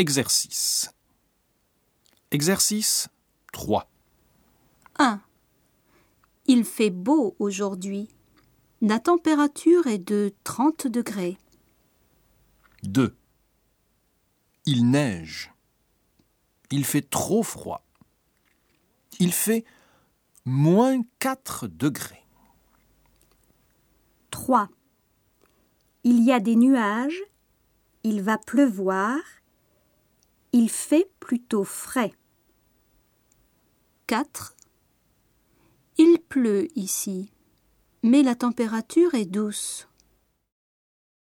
Exercice. Exercice 3. 1. Il fait beau aujourd'hui. La température est de 30 degrés. 2. Il neige. Il fait trop froid. Il fait moins 4 degrés. 3. Il y a des nuages. Il va pleuvoir. Il fait plutôt frais. 4. Il pleut ici, mais la température est douce.